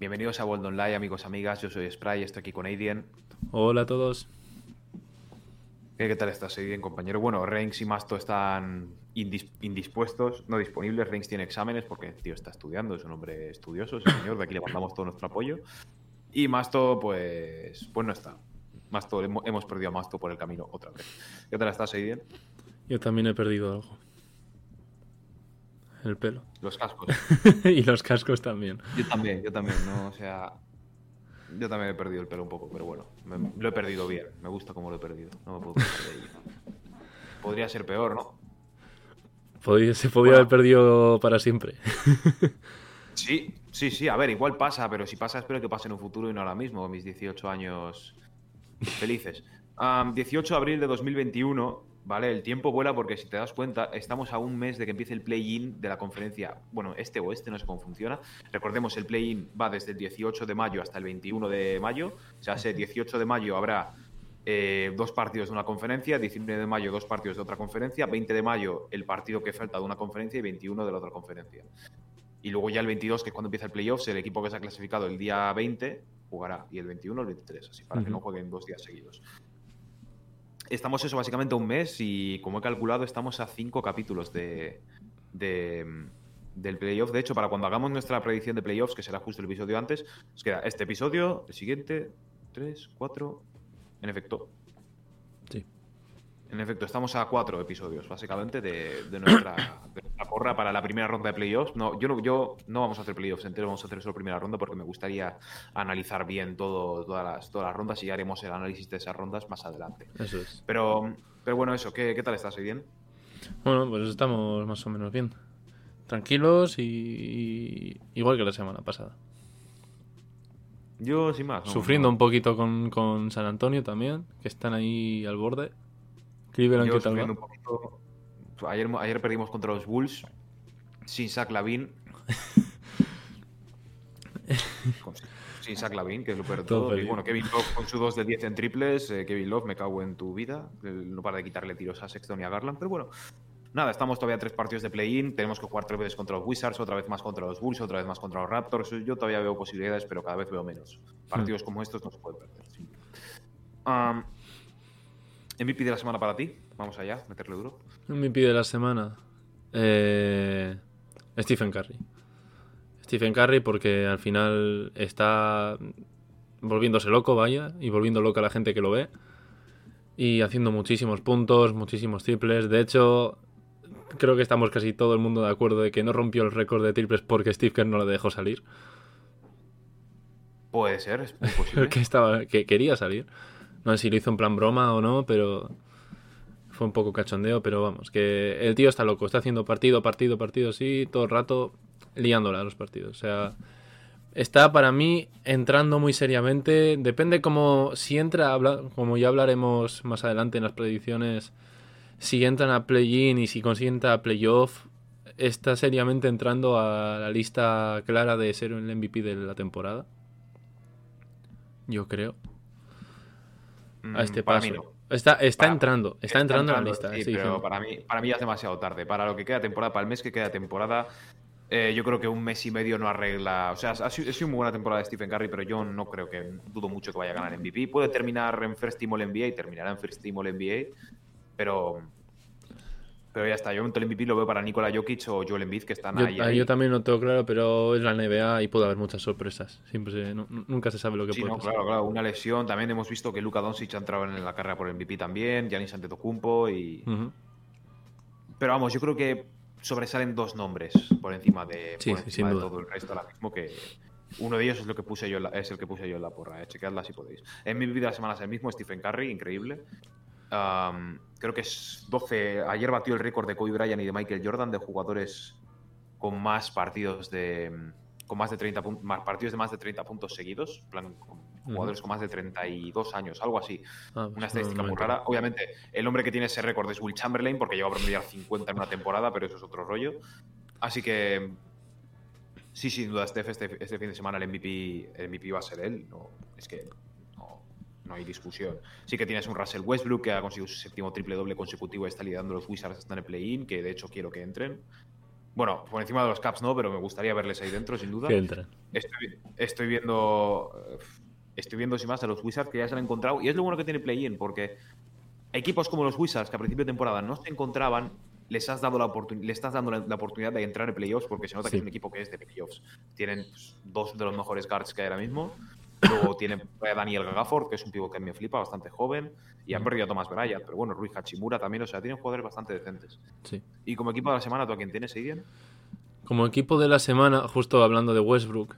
Bienvenidos a World Online, amigos, amigas. Yo soy Spray, estoy aquí con Aiden. Hola a todos. ¿Qué, tal estás, Aiden, compañero? Bueno, Reigns y Masto están indispuestos, no disponibles. Reigns tiene exámenes porque el tío está estudiando, es un hombre estudioso, ese señor. De aquí le mandamos todo nuestro apoyo. Y Masto, pues, pues no está. Masto, hemos perdido a Masto por el camino otra vez. ¿Qué tal estás, Aiden? Yo también he perdido algo. El pelo. Los cascos. y los cascos también. Yo también, yo también, ¿no? O sea, yo también he perdido el pelo un poco, pero bueno, lo he perdido bien. Me gusta cómo lo he perdido. No me puedo de Podría ser peor, ¿no? se podría haber perdido para siempre. sí, sí, sí. A ver, igual pasa, pero si pasa, espero que pase en un futuro y no ahora mismo, mis 18 años felices. 18 de abril de 2021 ¿vale? El tiempo vuela porque si te das cuenta, estamos a un mes de que empiece el play-in de la conferencia, bueno, este o este, no sé cómo funciona. Recordemos, el play-in va desde el 18 de mayo hasta el 21 de mayo, o sea, el 18 de mayo habrá eh, dos partidos de una conferencia, 19 de mayo dos partidos de otra conferencia, 20 de mayo el partido que falta de una conferencia y 21 de la otra conferencia. Y luego ya el 22, que es cuando empieza el playoff, el equipo que se ha clasificado el día 20 jugará y el 21 el 23, así para que no jueguen dos días seguidos. Estamos eso básicamente un mes y como he calculado estamos a cinco capítulos de, del playoff. De hecho, para cuando hagamos nuestra predicción de playoffs, que será justo el episodio antes, nos queda este episodio, el siguiente, tres, cuatro, en efecto. Sí. En efecto, estamos a cuatro episodios, básicamente, de, nuestra, porra para la primera ronda de playoffs. No, yo, no, yo no vamos a hacer playoffs enteros, vamos a hacer solo primera ronda porque me gustaría analizar bien todo, todas, las, todas las rondas y ya haremos el análisis de esas rondas más adelante. Eso es. Pero, pero bueno, eso, ¿qué, tal estás? bien? Bueno, pues estamos más o menos bien. Tranquilos y, igual que la semana pasada. Yo, sin más. Sufriendo un poquito con, con San Antonio también, que están ahí al borde. Un poquito... ayer, ayer perdimos contra los Bulls sin Zach Lavin. sin Zach Lavin, que es lo peor todo. Y bueno, Kevin Love con su 2 de 10 en triples. Eh, Kevin Love, me cago en tu vida. No para de quitarle tiros a Sexton y a Garland. Pero bueno, nada, estamos todavía a tres partidos de play-in. Tenemos que jugar tres veces contra los Wizards, otra vez más contra los Bulls, otra vez más contra los Raptors. Yo todavía veo posibilidades, pero cada vez veo menos. Partidos hmm. como estos no se pueden perder. MVP de la semana para ti. Vamos allá, meterle duro. MVP de la semana. Eh, Stephen Curry. Stephen Curry porque al final está volviéndose loco, vaya, y volviendo loca a la gente que lo ve. Y haciendo muchísimos puntos, muchísimos triples. De hecho, creo que estamos casi todo el mundo de acuerdo de que no rompió el récord de triples porque Steve Kerr no lo dejó salir. Puede ser, es posible. que, estaba, que quería salir. No sé si lo hizo en plan broma o no, pero fue un poco cachondeo, pero vamos, que el tío está loco, está haciendo partido, partido, partido, sí, todo el rato liándola a los partidos. O sea, está para mí entrando muy seriamente. Depende como si entra, como ya hablaremos más adelante en las predicciones, si entran a play-in y si consiguen a playoff, está seriamente entrando a la lista clara de ser el MVP de la temporada. Yo creo a este mm, paso. Está, está entrando, está, entrando, en la lista. Sí, pero para mí, para mí ya es demasiado tarde. Para lo que queda temporada, para el mes que queda temporada, eh, yo creo que un mes y medio no arregla. O sea, ha sido, muy buena temporada de Stephen Curry, pero yo no creo que, dudo mucho que vaya a ganar MVP. Puede terminar en First Team All NBA y terminará en First Team All NBA, pero pero ya está, yo en el MVP lo veo para Nikola Jokic o Joel Embiid, que están yo, ahí, Yo también lo tengo claro, pero es la NBA y puede haber muchas sorpresas. Siempre nunca se sabe lo que sí, puede no, Claro, claro, una lesión. También hemos visto que Luka Doncic ha entrado en la carrera por el MVP también, Giannis Antetokounmpo y... Pero vamos, yo creo que sobresalen dos nombres por encima de, todo el resto ahora mismo que... Uno de ellos es, lo que puse yo es el que puse yo en la porra, eh. chequeadla si podéis. En mi vida de la semana es el mismo, Stephen Curry, increíble creo que es 12. Ayer batió el récord de Kobe Bryant y de Michael Jordan de jugadores con más partidos de. con más de 30 más partidos de más de 30 puntos seguidos. plan, jugadores con más de 32 años, algo así. Ah, pues una estadística muy rara. Obviamente, el hombre que tiene ese récord es Will Chamberlain, porque lleva a promediar 50 en una temporada, pero eso es otro rollo. Así que. Sí, sin duda, este, este, este fin de semana el MVP, el MVP va a ser él. No, es que no hay discusión. Sí que tienes un Russell Westbrook que ha conseguido su séptimo triple doble consecutivo y está liderando los Wizards hasta en el play-in, que de hecho quiero que entren. Bueno, por encima de los Caps no, pero me gustaría verles ahí dentro, sin duda. Que entren. Estoy, estoy viendo. eh, Estoy viendo sin más a los Wizards que ya se han encontrado. Y es lo bueno que tiene Play-In, porque equipos como los Wizards, que a principio de temporada no se encontraban, les has dado la le estás dando la, la oportunidad de entrar en playoffs, porque se nota que es un equipo que es de playoffs. Tienen pues, dos de los mejores guards que hay ahora mismo. Luego tienen a Daniel Gafford, que es un pivot que me flipa, bastante joven. Y han perdido a Thomas Bryant, pero bueno, Rui Hachimura también, o sea, tienen jugadores bastante decentes. Sí. Y como equipo de la semana, ¿tú a quién tienes, Aiden? Como equipo de la semana, justo hablando de Westbrook,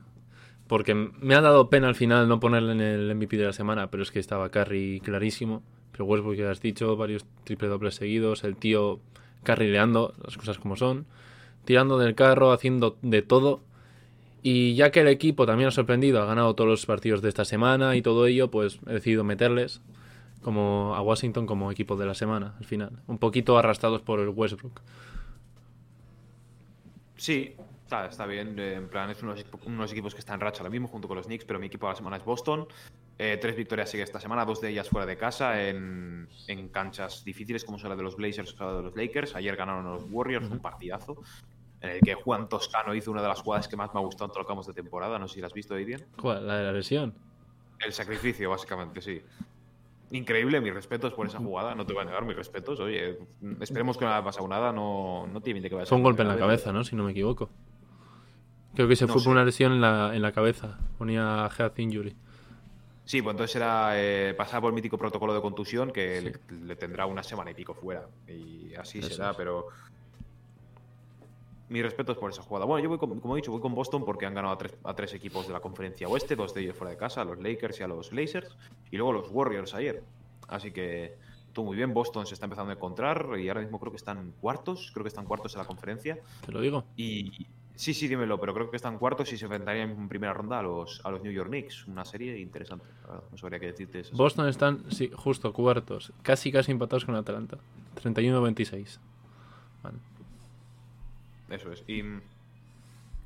porque me ha dado pena al final no ponerle en el MVP de la semana, pero es que estaba Curry clarísimo. Pero Westbrook, ya has dicho, varios triple dobles seguidos, el tío carrileando, las cosas como son, tirando del carro, haciendo de todo. Y ya que el equipo también ha sorprendido, ha ganado todos los partidos de esta semana y todo ello, pues he decidido meterles como a Washington como equipo de la semana al final. Un poquito arrastrados por el Westbrook. Sí, está, está bien. eh, En plan, es unos, unos equipos que están en racha ahora mismo junto con los Knicks, pero mi equipo de la semana es Boston. Eh, tres victorias sigue esta semana, dos de ellas fuera de casa, en, en canchas difíciles como son la de los Blazers o la de los Lakers. Ayer ganaron los Warriors, un partidazo, en el que Juan Toscano hizo una de las jugadas que más me ha gustado en todos los campos de temporada. No sé si la has visto, Aiden. ¿Cuál? ¿La de la lesión? El sacrificio, básicamente, sí. Increíble, mis respetos por esa jugada. No te voy a negar mis respetos. Oye, esperemos que no haya pasado nada. No, no tiene que vaya a Fue un golpe en la cabeza, ¿no? Si no me equivoco. Creo que se No fue sé. por una lesión en la, en la cabeza. Ponía head injury. Sí, pues entonces era eh, pasar por el mítico protocolo de contusión que le, le tendrá una semana y pico fuera. Y así Eso será, es. pero. Mis respetos por esa jugada. Bueno, yo voy con- como he dicho, voy con Boston porque han ganado a tres, a tres equipos de la conferencia oeste, dos de ellos fuera de casa, a los Lakers y a los Blazers, y luego los Warriors ayer. Así que todo muy bien. Boston se está empezando a encontrar y ahora mismo creo que están cuartos, creo que están cuartos en la conferencia. Te lo digo. Y sí, sí, dímelo, pero creo que están cuartos y se enfrentarían en primera ronda a los, a los New York Knicks. Una serie interesante. No sabría qué decirte. de esa Boston están, sí, justo cuartos. Casi, casi empatados con Atlanta. 31-26. Vale. Eso es. Y,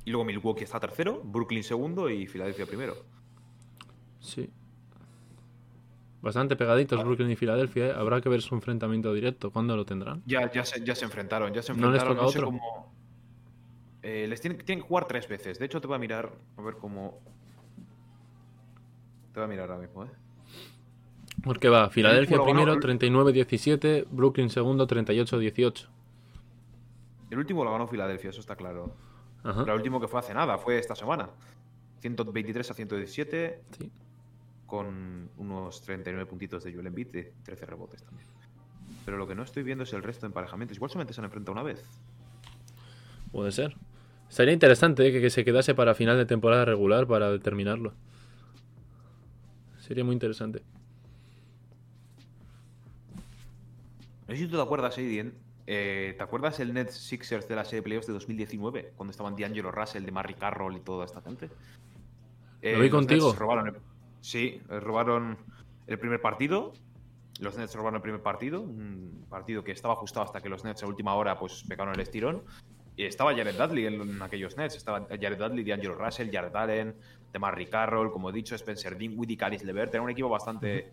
y luego Milwaukee está tercero, Brooklyn segundo y Filadelfia primero. Sí. Bastante pegaditos Brooklyn y Filadelfia. ¿eh? Habrá que ver su enfrentamiento directo. ¿Cuándo lo tendrán? Ya, ya, se, ya se enfrentaron, ya se ¿No les enfrentaron. toca no sé otro? cómo- Eh, les tienen, tienen que jugar tres veces. De hecho, te voy a mirar a ver cómo. Te voy a mirar ahora mismo, ¿eh? Porque va, Filadelfia primero, ganó- 39-17. Brooklyn segundo, 38-18. El último lo ganó Filadelfia, eso está claro. Ajá. Pero el último que fue hace nada, fue esta semana. 123 a 117, Sí. con unos 39 puntitos de Joel Embiid y 13 rebotes también. Pero lo que no estoy viendo es el resto de emparejamientos. Igual solamente se han enfrentado una vez. Puede ser. Sería interesante ¿eh? que, que se quedase para final de temporada regular para determinarlo. Sería muy interesante. No sé si tú te acuerdas, Aiden. Eh, ¿Te acuerdas el Nets Sixers de la serie de playoffs de 2019? Cuando estaban D'Angelo Russell, de Marry Carroll y toda esta gente. Eh, Lo vi los contigo. Robaron el- sí, eh, robaron el primer partido. Los Nets robaron el primer partido. Un partido que estaba ajustado hasta que los Nets a última hora pues pegaron el estirón. Y estaba Jared Dudley en, en aquellos Nets. Estaba Jared Dudley, D'Angelo Russell, Jared Allen, de Marry Carroll, como he dicho, Spencer Dinwiddie, Caris LeVert. Era un equipo bastante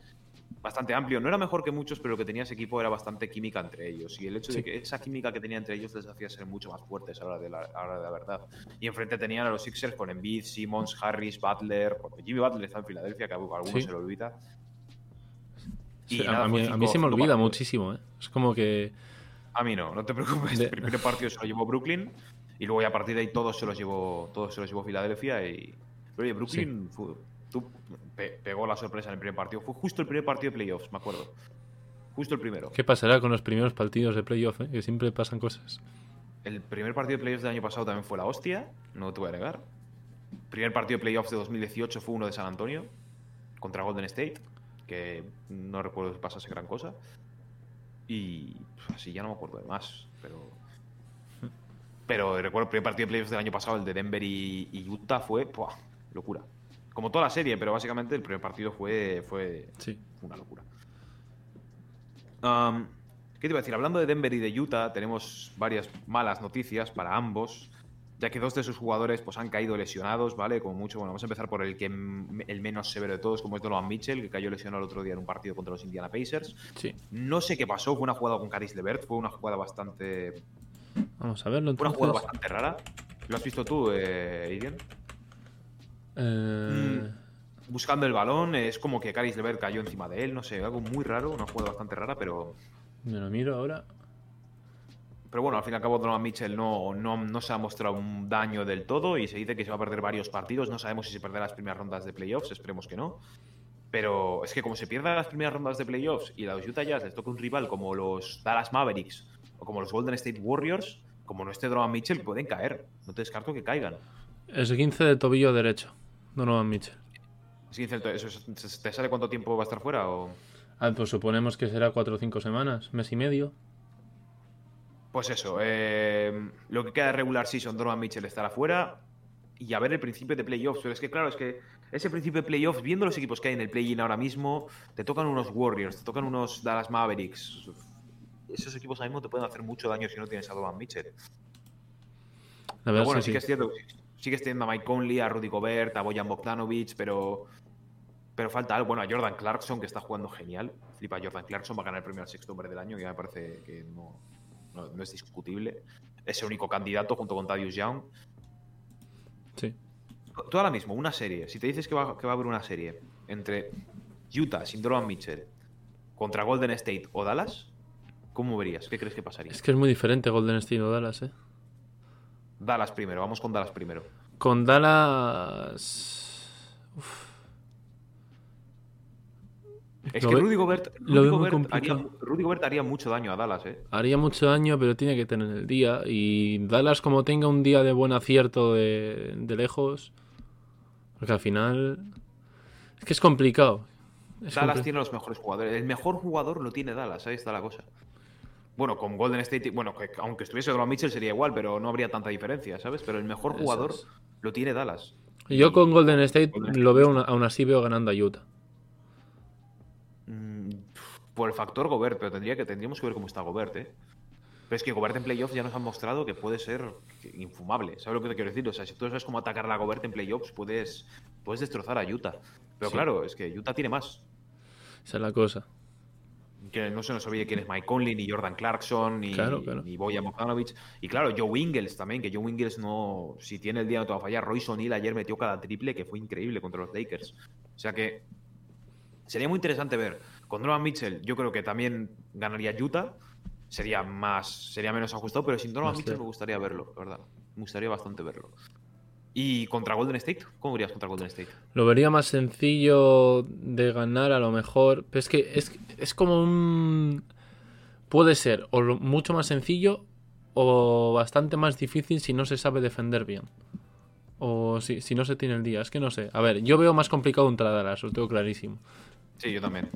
bastante amplio. No era mejor que muchos, pero lo que tenía ese equipo era bastante química entre ellos. Y el hecho Sí. de que esa química que tenía entre ellos les hacía ser mucho más fuertes a la hora de la, a la, hora de la verdad. Y enfrente tenían a los Sixers con Embiid, Simmons, Harris, Butler. Porque Jimmy Butler está en Filadelfia, que a algunos Sí. se lo olvida. Y a, nada, a fue mí, a mí se me olvida muchísimo. ¿eh? Es como que... A mí no, no te preocupes. De- El primer partido se lo llevó Brooklyn y luego ya a partir de ahí todos se los llevó, todos se los llevó Filadelfia y. Pero oye, Brooklyn fue- tú- pe- pegó la sorpresa en el primer partido. Fue justo el primer partido de playoffs, me acuerdo. Justo el primero. ¿Qué pasará con los primeros partidos de playoff? eh? Que siempre pasan cosas. El primer partido de playoffs del año pasado también fue la hostia, no te voy a negar. El primer partido de playoffs de 2018 fue uno de San Antonio contra Golden State, que no recuerdo si pasase gran cosa. Y pues, así ya no me acuerdo de más, pero. Pero recuerdo el primer partido de playoffs del año pasado, el de Denver y, y Utah, fue locura. Como toda la serie, pero básicamente el primer partido fue, fue Sí. una locura. Um, ¿Qué te iba a decir? Hablando de Denver y de Utah, tenemos varias malas noticias para ambos, ya que dos de sus jugadores pues, han caído lesionados, ¿vale? Como mucho, bueno, vamos a empezar por el, que, el menos severo de todos, como es Donovan Mitchell, que cayó lesionado el otro día en un partido contra los Indiana Pacers. Sí. No sé qué pasó, fue una jugada con Caris Levert, fue una jugada bastante Vamos a verlo Una entonces. jugada bastante rara. ¿Lo has visto tú, eh? Eh, Buscando el balón, es como que Caris Levert cayó encima de él, no sé, algo muy raro, una jugada bastante rara, pero Me lo miro ahora. Pero bueno, al fin y al cabo Donovan Mitchell no, no, no se ha mostrado un daño del todo y se dice que se va a perder varios partidos. No sabemos si se perderá las primeras rondas de playoffs, esperemos que no. Pero es que como se pierdan las primeras rondas de playoffs y a los Utah Jazz les toca un rival como los Dallas Mavericks o como los Golden State Warriors, como no esté Donovan Mitchell, pueden caer. No te descarto que caigan. Es 15 de tobillo derecho. Donovan Mitchell. Sí, ¿eso es- ¿Te sale cuánto tiempo va a estar fuera? O... Ah, pues suponemos que será 4 o 5 semanas, mes y medio. Pues eso, eh, lo que queda de regular season, Donovan Mitchell estará fuera y a ver el principio de playoffs. Pero es que, claro, es que ese principio de playoffs, viendo los equipos que hay en el play-in ahora mismo, te tocan unos Warriors, te tocan unos Dallas Mavericks. Esos equipos ahora mismo te pueden hacer mucho daño si no tienes a Donovan Mitchell. La Pero verdad bueno, es sí que es cierto, sigues teniendo a Mike Conley, a Rudy Gobert, a Bojan Bogdanovic, pero, pero falta algo. Bueno, a Jordan Clarkson, que está jugando genial. Flipa, Jordan Clarkson va a ganar el premio al sexto hombre del año, ya me parece que no, no, no es discutible. Es el único candidato junto con Thaddeus Young. Sí. Tú ahora mismo, una serie, si te dices que va, que va a haber una serie entre Utah sin Donovan Mitchell contra Golden State o Dallas, ¿cómo verías? ¿Qué crees que pasaría? Es que es muy diferente Golden State o Dallas, ¿eh? Dallas primero, vamos con Dallas primero. Con Dallas. Uf. Es Lo que Rudy Gobert, lo Rudy Gobert haría. Rudy Gobert haría mucho daño a Dallas, ¿eh? Haría mucho daño, pero tiene que tener el día. Y Dallas, como tenga un día de buen acierto de, de lejos. Porque al final. Es que es complicado. Es Dallas tiene los mejores jugadores. El mejor jugador lo tiene Dallas, ahí está la cosa. Bueno, con Golden State, bueno, que aunque estuviese Donovan Mitchell sería igual, pero no habría tanta diferencia, ¿sabes? Pero el mejor jugador es. lo tiene Dallas. Yo con Golden State Golden lo veo, una- aún así veo ganando a Utah. Mm, por el factor Gobert, pero tendría que, tendríamos que ver cómo está Gobert, ¿eh? Pero es que Gobert en playoffs ya nos han mostrado que puede ser infumable. ¿Sabes lo que te quiero decir? O sea, si tú sabes cómo atacar a la Gobert en playoffs, puedes, puedes destrozar a Utah. Pero Sí. claro, es que Utah tiene más. Esa es la cosa. Que no se nos olvide quién es Mike Conley, ni Jordan Clarkson, ni, Claro, claro. ni Bojan Bogdanovic. Y claro, Joe Ingles también, que Joe Ingles no. Si tiene el día no te va a fallar. Royce O'Neal ayer metió cada triple que fue increíble contra los Lakers. O sea que. Sería muy interesante ver. Con Donovan Mitchell, yo creo que también ganaría Utah. Sería más. Sería menos ajustado, pero sin Donovan Mitchell me gustaría verlo, la verdad. Me gustaría bastante verlo. ¿Y contra Golden State? ¿Cómo verías contra Golden State? Lo vería más sencillo de ganar a lo mejor. Pero es que es, es como un... Puede ser o mucho más sencillo o bastante más difícil si no se sabe defender bien. O si, si no se tiene el día. Es que no sé. A ver, yo veo más complicado un Dallas, lo tengo clarísimo. Sí, yo también.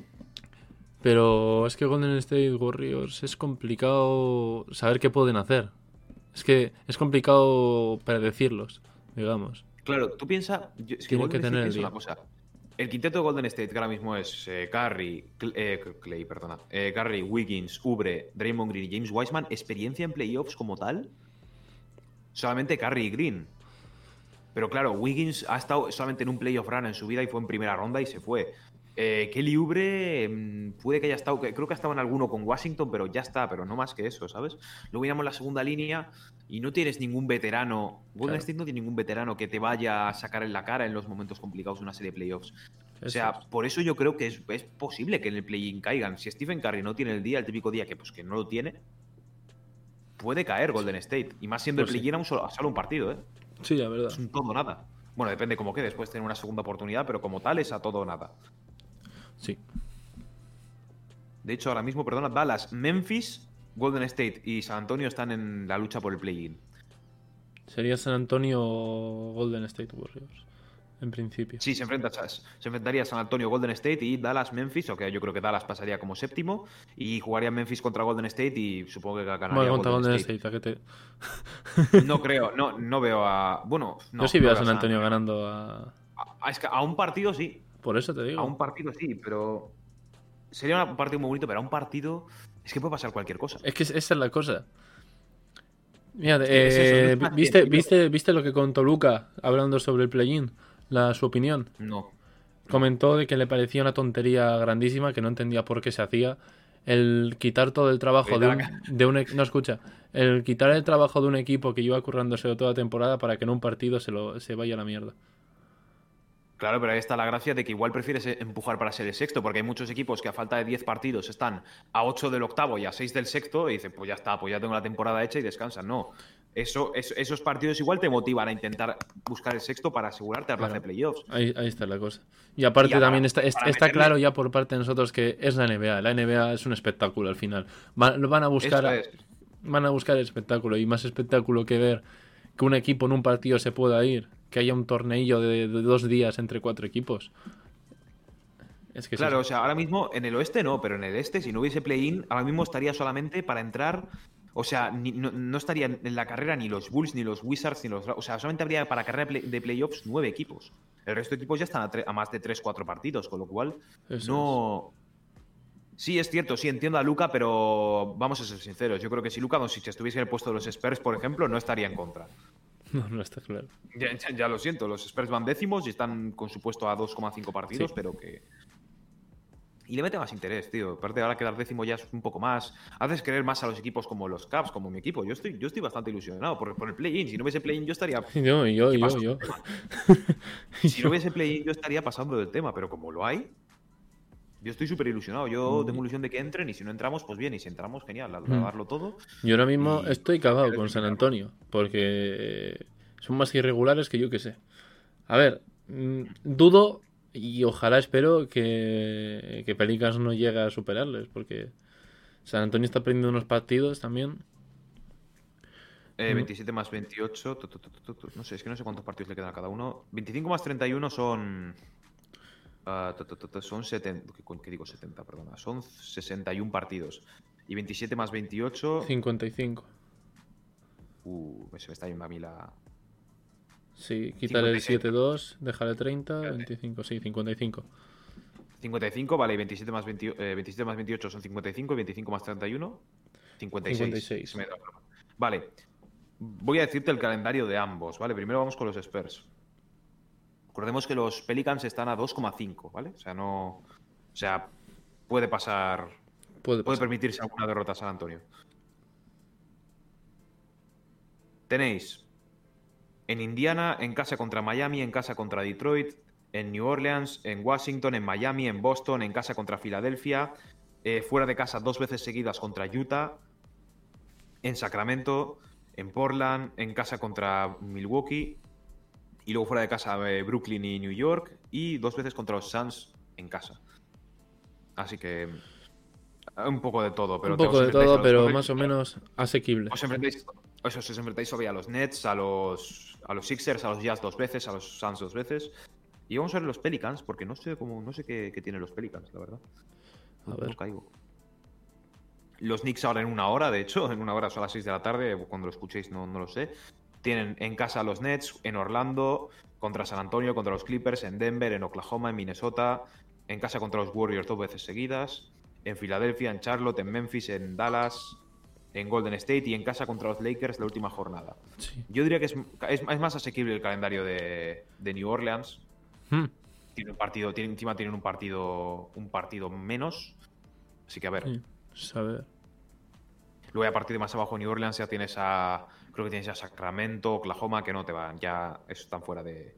Pero es que Golden State Warriors es complicado saber qué pueden hacer. Es que es complicado predecirlos, digamos. Claro, tú piensas. Es que que tener el una cosa. El quinteto de Golden State que ahora mismo es eh, Curry, Cl- eh, Clay, perdona. eh, Curry, Wiggins, Ubre, Draymond Green y James Wiseman, experiencia en playoffs como tal. Solamente Curry y Green. Pero claro, Wiggins ha estado solamente en un playoff run en su vida y fue en primera ronda y se fue. Eh, Kelly Ubre mm, puede que haya estado, creo que ha estado en alguno con Washington, pero ya está, pero no más que eso, ¿sabes? Luego miramos la segunda línea y no tienes ningún veterano. Golden Claro. State no tiene ningún veterano que te vaya a sacar en la cara en los momentos complicados de una serie de playoffs. O Eso sea, es. por eso yo creo que es, es posible que en el play-in caigan. Si Stephen Curry no tiene el día, el típico día que pues que no lo tiene, puede caer Golden State. Y más siendo Pues el sí. play-in a un solo, a solo un partido, ¿eh? Sí, la verdad. Es un todo nada. Bueno, depende cómo quede, después tener una segunda oportunidad, pero como tal es a todo o nada. Sí. De hecho, ahora mismo, perdona, Dallas, Memphis, Golden State y San Antonio están en la lucha por el play-in. Sería San Antonio o Golden State Warriors, en principio. Sí, se, enfrenta, se enfrentaría San Antonio, Golden State y Dallas, Memphis, o que yo creo que Dallas pasaría como séptimo y jugaría Memphis contra Golden State y supongo que ganaría Bueno, contra Golden Golden State. State, ¿a qué te- No creo, no, no veo a... Bueno, no, Yo sí no veo a San Antonio ganando a... A, es que a un partido sí, Por eso te a digo. un partido sí, pero... Sería un partido muy bonito, pero a un partido es que puede pasar cualquier cosa. Es que esa es la cosa. Mira, eh, es más ¿viste, viste, ¿viste lo que contó Luca hablando sobre el play-in? La, su opinión. No. Comentó de que le parecía una tontería grandísima, que no entendía por qué se hacía. el quitar todo el trabajo de un, de un, no escucha el quitar el trabajo de un equipo que lleva currándose toda la temporada para que en un partido se lo se vaya a la mierda Claro, pero ahí está la gracia de que igual prefieres empujar para ser el sexto, porque hay muchos equipos que a falta de 10 partidos están a 8 del octavo y a 6 del sexto y dicen, pues ya está, pues ya tengo la temporada hecha y descansan. No, eso, esos partidos igual te motivan a intentar buscar el sexto para asegurarte a claro. de playoffs. Ahí, ahí, está la cosa. Y aparte también está, está, claro ya por parte de nosotros que es la NBA. La NBA es un espectáculo al final. Van, van a buscar... Van a buscar el espectáculo y más espectáculo que ver que un equipo en un partido se pueda ir que haya un tornillo de, dos días entre cuatro equipos. Es que claro, o sea, ahora mismo en el oeste no, pero en el este, si no hubiese play-in, ahora mismo estaría solamente para entrar. O sea, no, estarían en la carrera ni los Bulls, ni los Wizards, ni los. O sea, solamente habría para carrera de playoffs nueve equipos. El resto de equipos ya están a, más de tres, cuatro partidos, con lo cual no. Sí, es cierto, sí, entiendo a Luca, pero vamos a ser sinceros. Yo creo que si Luca Doncic estuviese en el puesto de los Spurs, por ejemplo, no estaría en contra. No, no está claro. Ya, lo siento, los Spurs van décimos y están con su puesto a 2,5 partidos, pero que. Y le mete más interés, tío. Aparte, ahora quedar décimo ya es un poco más. Haces creer más a los equipos como los Caps, como mi equipo. Yo estoy, yo estoy bastante ilusionado por, por el play-in. Si no hubiese play-in, yo estaría. Yo, yo, yo, yo. si no hubiese play-in, yo estaría pasando del tema, pero como lo hay, yo estoy súper ilusionado. Yo mm. tengo ilusión de que entren y si no entramos, pues bien. Y si entramos, genial, a mm. darlo todo. Yo ahora mismo estoy cagado con San Antonio porque son más irregulares que yo que sé. A ver, mm, dudo y ojalá espero que, que Pelicans no llegue a superarles porque San Antonio está perdiendo unos partidos también. 27 eh, más 28, no sé, es que no sé cuántos partidos le quedan a cada uno. 25 más 31 son Ah, son 70, ¿qué digo 70? Perdona, son 61 partidos. Y 27 más 28. 55. Uh, se me está yendo a mí la. Sí, quítale el 7-2, déjale 30, 25, sí, 55. 55, vale, y 27 más, 27 eh, más 28 son 55, 25 más 31, 56. 56. Vale, voy a decirte el calendario de ambos, ¿vale? Primero vamos con los Spurs. Recordemos que los Pelicans están a 2,5, ¿vale? O sea, no. O sea, puede pasar. Puede, permitirse alguna derrota a San Antonio. Tenéis en Indiana, en casa contra Miami, en casa contra Detroit, en New Orleans, en Washington, en Miami, en Boston, en casa contra Filadelfia, eh, fuera de casa dos veces seguidas contra Utah, en Sacramento, en Portland, en casa contra Milwaukee y luego fuera de casa Brooklyn y New York y dos veces contra los Suns en casa. Así que un poco de todo, pero un poco de todo, pero más o menos asequible. Os enfrentáis, os, os enfrentáis a los Nets, a los a los Sixers, a los Jazz dos veces, a los Suns dos veces. Y vamos a ver los Pelicans, porque no sé cómo, no sé qué, tienen los Pelicans, la verdad. A ver. caigo. Los Knicks ahora en una hora, de hecho, en una hora son las 6 de la tarde, cuando lo escuchéis no, no lo sé. Tienen en casa los Nets, en Orlando, contra San Antonio, contra los Clippers, en Denver, en Oklahoma, en Minnesota, en casa contra los Warriors dos veces seguidas, en Filadelfia, en Charlotte, en Memphis, en Dallas, en Golden State y en casa contra los Lakers la última jornada. Yo diría que es, más asequible el calendario de, New Orleans. Hmm. Tiene un partido, tiene, encima tienen un partido, un partido menos. Así que a ver. saber. Luego a partir de más abajo New Orleans ya tienes a Creo que tienes ya Sacramento, Oklahoma, que no te van. Ya están fuera de.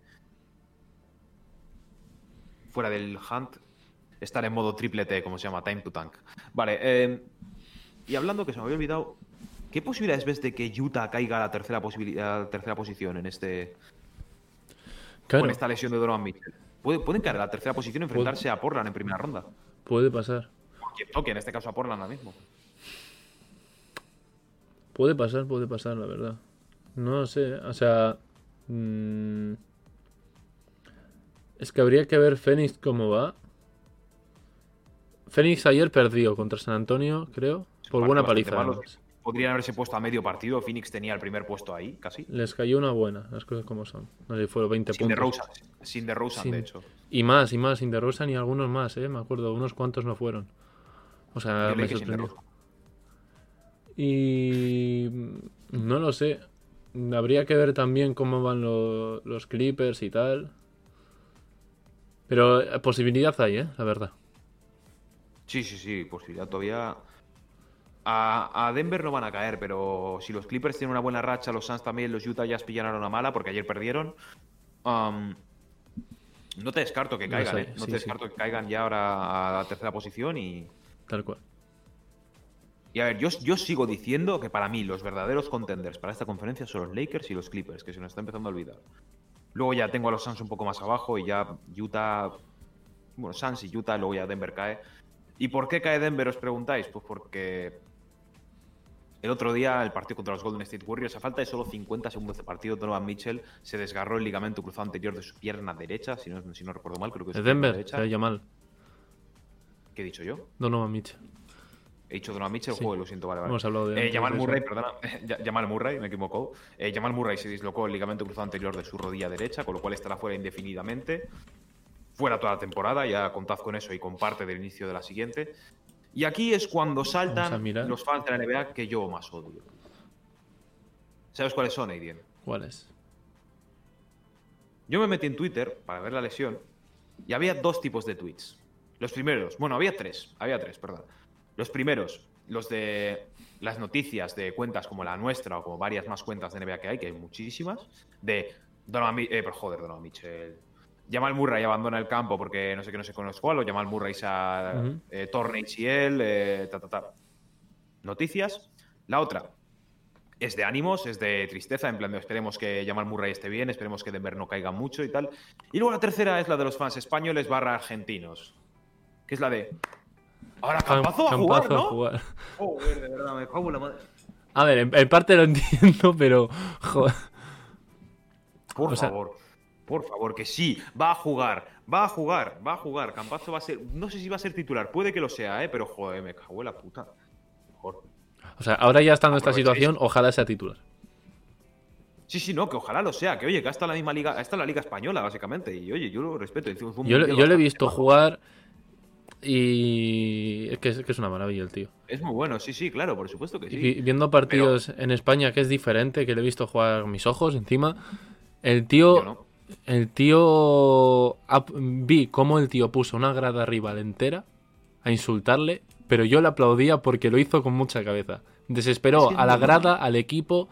Fuera del hunt. Están en modo triple T, como se llama, Time to Tank. Vale, eh, y hablando que se me había olvidado. ¿Qué posibilidades ves de que Utah caiga a la tercera, tercera posición en este. Con esta lesión de Donovan Mitchell? pueden caer a la tercera posición y enfrentarse a Portland en primera ronda. Puede pasar. Quien toque, en este caso a Portland ahora mismo. Puede pasar, puede pasar, la verdad. No sé, o sea... Mm, es que habría que ver Fénix cómo va. Fénix ayer perdió contra San Antonio, creo, por buena paliza. Podrían haberse puesto a medio partido. Phoenix tenía el primer puesto ahí, casi. Les cayó una buena, las cosas como son. No sé si fueron 20 sin puntos. sin de Rosen, de hecho. Y más, y más, sin de Rosen y algunos más, ¿eh? Me acuerdo, unos cuantos no fueron. O sea, me sorprendió. Y no lo sé. Habría que ver también cómo van los Clippers y tal. Pero eh, posibilidad hay, ¿eh? La verdad. Sí, sí, sí, posibilidad todavía. A, a Denver no van a caer, pero si los Clippers tienen una buena racha, los Suns también, los Utah Jazz pillaron una mala porque ayer perdieron. um, no te descarto que No caigan, sé, ¿eh? No sí, te sí. descarto que caigan ya ahora a la tercera posición y. Tal cual. Y a ver, yo, yo sigo diciendo que para mí los verdaderos contenders para esta conferencia son los Lakers y los Clippers, que se nos está empezando a olvidar. Luego ya tengo a los Suns un poco más abajo y ya Utah. Bueno, Suns y Utah, luego ya Denver cae. ¿Y por qué cae Denver, os preguntáis? Pues porque el otro día, el partido contra los Golden State Warriors, a falta de solo 50 segundos de partido, Donovan Mitchell se desgarró el ligamento cruzado anterior de su pierna derecha, si no, si no recuerdo mal, creo que es Denver, derecha. se ha llamado. ¿Qué he dicho yo? Donovan Mitchell. He dicho Donovan Mitchell, Sí. joder, lo siento, vale, vale. Hemos hablado de Eh, Jamal. Murray, perdona. Jamal Murray, me equivoco. Eh, Jamal Murray se dislocó el ligamento cruzado anterior de su rodilla derecha, con lo cual estará fuera indefinidamente. Fuera toda la temporada, ya contad con eso y con parte del inicio de la siguiente. Y aquí es cuando saltan los fans de la NBA que yo más odio. ¿Sabes cuáles son, Aidien? ¿Cuál es? Yo me metí en Twitter para ver la lesión y había dos tipos de tweets. Los primeros, bueno, había tres, había tres, perdón. Los primeros, los de las noticias de cuentas como la nuestra o como varias más cuentas de NBA que hay, que hay muchísimas, de Donovan, eh, pero joder, Donovan Mitchell. Jamal Murray abandona el campo porque no sé qué, no sé con cuál, o Jamal Murray se ha eh, torna ACL, eh, ta, ta, ta. Noticias. La otra, es de ánimos, es de tristeza, en plan de esperemos que Jamal Murray esté bien, esperemos que Denver no caiga mucho y tal. Y luego la tercera es la de los fans españoles barra argentinos, que es la de... Ahora Campazo va a jugar, ¿no? a jugar. Joder, de verdad, me cago en la madre. A ver, en, en parte lo entiendo, pero. Joder. Por O sea- favor, por favor, que sí, va a jugar, va a jugar, va a jugar. Campazo va a ser, no sé si va a ser titular, puede que lo sea, ¿eh? pero joder, me cago en la puta. Mejor. O sea, ahora ya estando en esta Aprovechéis. situación, ojalá sea titular. Sí, sí, no, que ojalá lo sea, que oye, que hasta la misma liga, está la liga española, básicamente, y oye, yo lo respeto. Yo, yo le he visto jugar y. Es que, es que es una maravilla el tío. Es muy bueno, sí, sí, claro, por supuesto que Y sí. vi- viendo partidos en España, que es diferente, que le he visto jugar con mis ojos encima. El tío. No. El tío. Vi cómo el tío puso una grada rival entera a insultarle, pero yo le aplaudía porque lo hizo con mucha cabeza. Desesperó a la grada, al equipo,